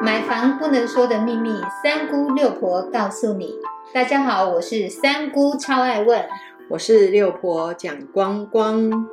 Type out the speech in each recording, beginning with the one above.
买房不能说的秘密，三姑六婆告诉你。大家好，我是三姑，超爱问。我是六婆蒋光光。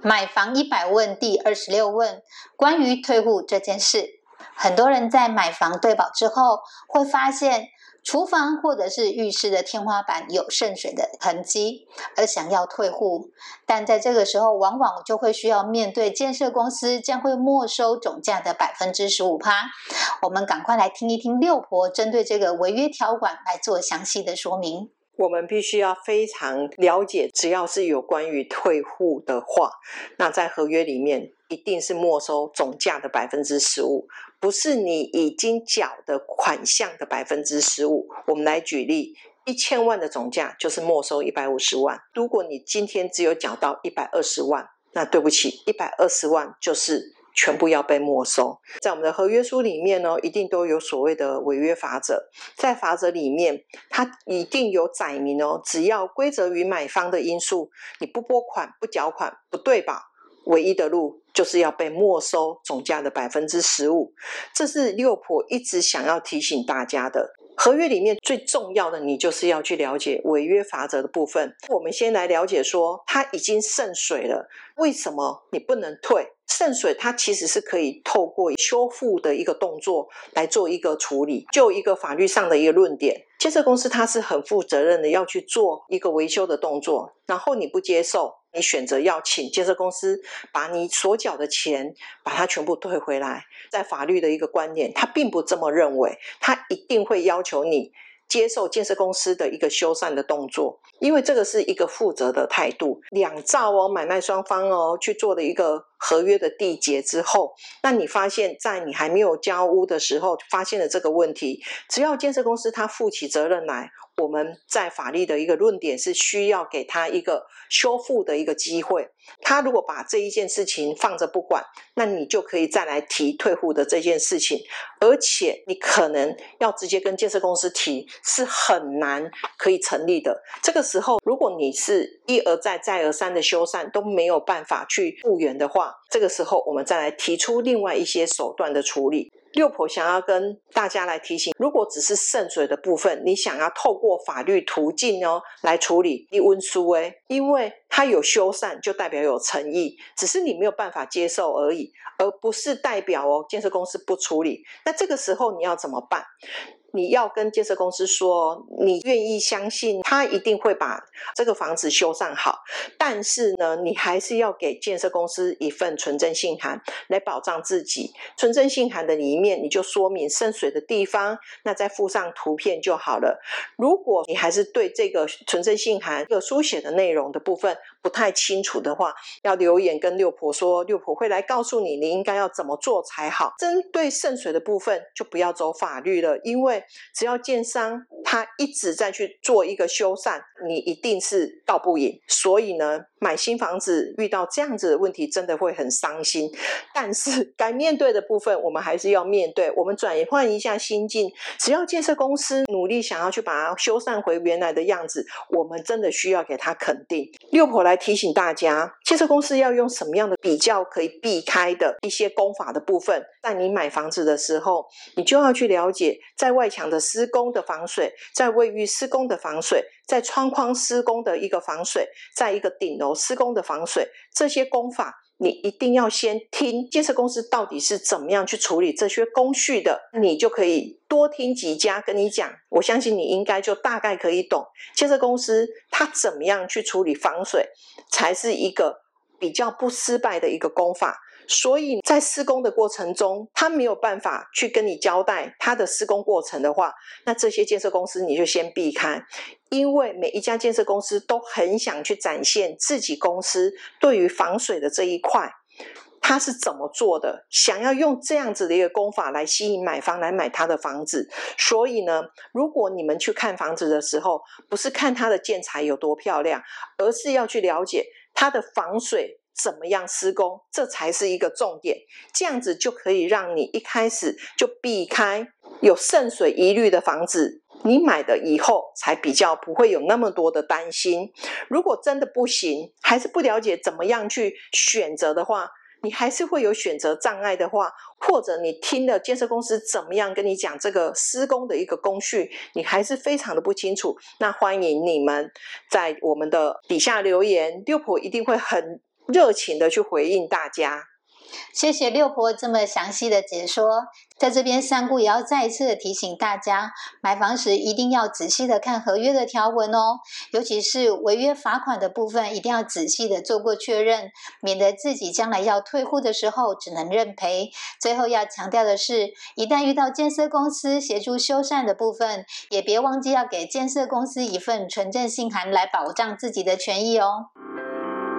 买房一百问第二十六问，关于退户这件事，很多人在买房对保之后，会发现厨房或者是浴室的天花板有渗水的痕迹，而想要退户，但在这个时候，往往就会需要面对建设公司将会没收总价的百分之十五趴。我们赶快来听一听六婆针对这个违约条款来做详细的说明。我们必须要非常了解，只要是有关于退户的话，那在合约里面一定是没收总价的百分之十五，不是你已经缴的款项的百分之十五。我们来举例，一千万的总价就是没收一百五十万。如果你今天只有缴到一百二十万，那对不起，一百二十万就是。全部要被没收。在我们的合约书里面呢，一定都有所谓的违约法则。在法则里面，它一定有载明哦，只要规则与买方的因素，你不拨款、不缴款、不对保，唯一的路就是要被没收总价的百分之十五。这是六婆一直想要提醒大家的。合约里面最重要的，你就是要去了解违约法则的部分。我们先来了解说，它已经渗水了，为什么你不能退？渗水它其实是可以透过修复的一个动作来做一个处理。就一个法律上的一个论点，建设公司它是很负责任的，要去做一个维修的动作，然后你不接受。你选择要请建设公司把你所缴的钱把它全部退回来，在法律的一个观念，他并不这么认为，他一定会要求你接受建设公司的一个修缮的动作，因为这个是一个负责的态度。两造哦，买卖双方哦去做的一个合约的缔结之后，那你发现，在你还没有交屋的时候发现了这个问题，只要建设公司他负起责任来。我们在法律的一个论点是需要给他一个修复的一个机会。他如果把这一件事情放着不管，那你就可以再来提退户的这件事情，而且你可能要直接跟建设公司提，是很难可以成立的。这个时候，如果你是一而再、再而三的修缮都没有办法去复原的话，这个时候我们再来提出另外一些手段的处理。六婆想要跟大家来提醒，如果只是渗水的部分，你想要透过法律途径哦来处理，你温书哎，因为它有修缮就代表有诚意，只是你没有办法接受而已，而不是代表哦建设公司不处理。那这个时候你要怎么办？你要跟建设公司说，你愿意相信他一定会把这个房子修缮好，但是呢，你还是要给建设公司一份纯真信函来保障自己。纯真信函的里面，你就说明渗水的地方，那再附上图片就好了。如果你还是对这个纯真信函有书写的内容的部分不太清楚的话，要留言跟六婆说，六婆会来告诉你，你应该要怎么做才好。针对渗水的部分，就不要走法律了，因为。只要建商他一直在去做一个修缮，你一定是告不赢。所以呢，买新房子遇到这样子的问题，真的会很伤心。但是该面对的部分，我们还是要面对。我们转换一下心境，只要建设公司努力想要去把它修缮回原来的样子，我们真的需要给他肯定。六婆来提醒大家，建设公司要用什么样的比较可以避开的一些功法的部分，在你买房子的时候，你就要去了解在外。墙的施工的防水，在卫浴施工的防水，在窗框施工的一个防水，在一个顶楼施工的防水，这些工法你一定要先听建设公司到底是怎么样去处理这些工序的，你就可以多听几家跟你讲，我相信你应该就大概可以懂建设公司它怎么样去处理防水，才是一个比较不失败的一个工法。所以在施工的过程中，他没有办法去跟你交代他的施工过程的话，那这些建设公司你就先避开，因为每一家建设公司都很想去展现自己公司对于防水的这一块，他是怎么做的，想要用这样子的一个工法来吸引买方来买他的房子。所以呢，如果你们去看房子的时候，不是看它的建材有多漂亮，而是要去了解它的防水。怎么样施工，这才是一个重点。这样子就可以让你一开始就避开有渗水疑虑的房子，你买的以后才比较不会有那么多的担心。如果真的不行，还是不了解怎么样去选择的话，你还是会有选择障碍的话，或者你听了建设公司怎么样跟你讲这个施工的一个工序，你还是非常的不清楚，那欢迎你们在我们的底下留言，六婆一定会很热情的去回应大家。谢谢六婆这么详细的解说，在这边三姑也要再一次的提醒大家，买房时一定要仔细的看合约的条文哦，尤其是违约罚款的部分，一定要仔细的做过确认，免得自己将来要退户的时候只能认赔。最后要强调的是，一旦遇到建设公司协助修缮的部分，也别忘记要给建设公司一份纯正信函来保障自己的权益哦。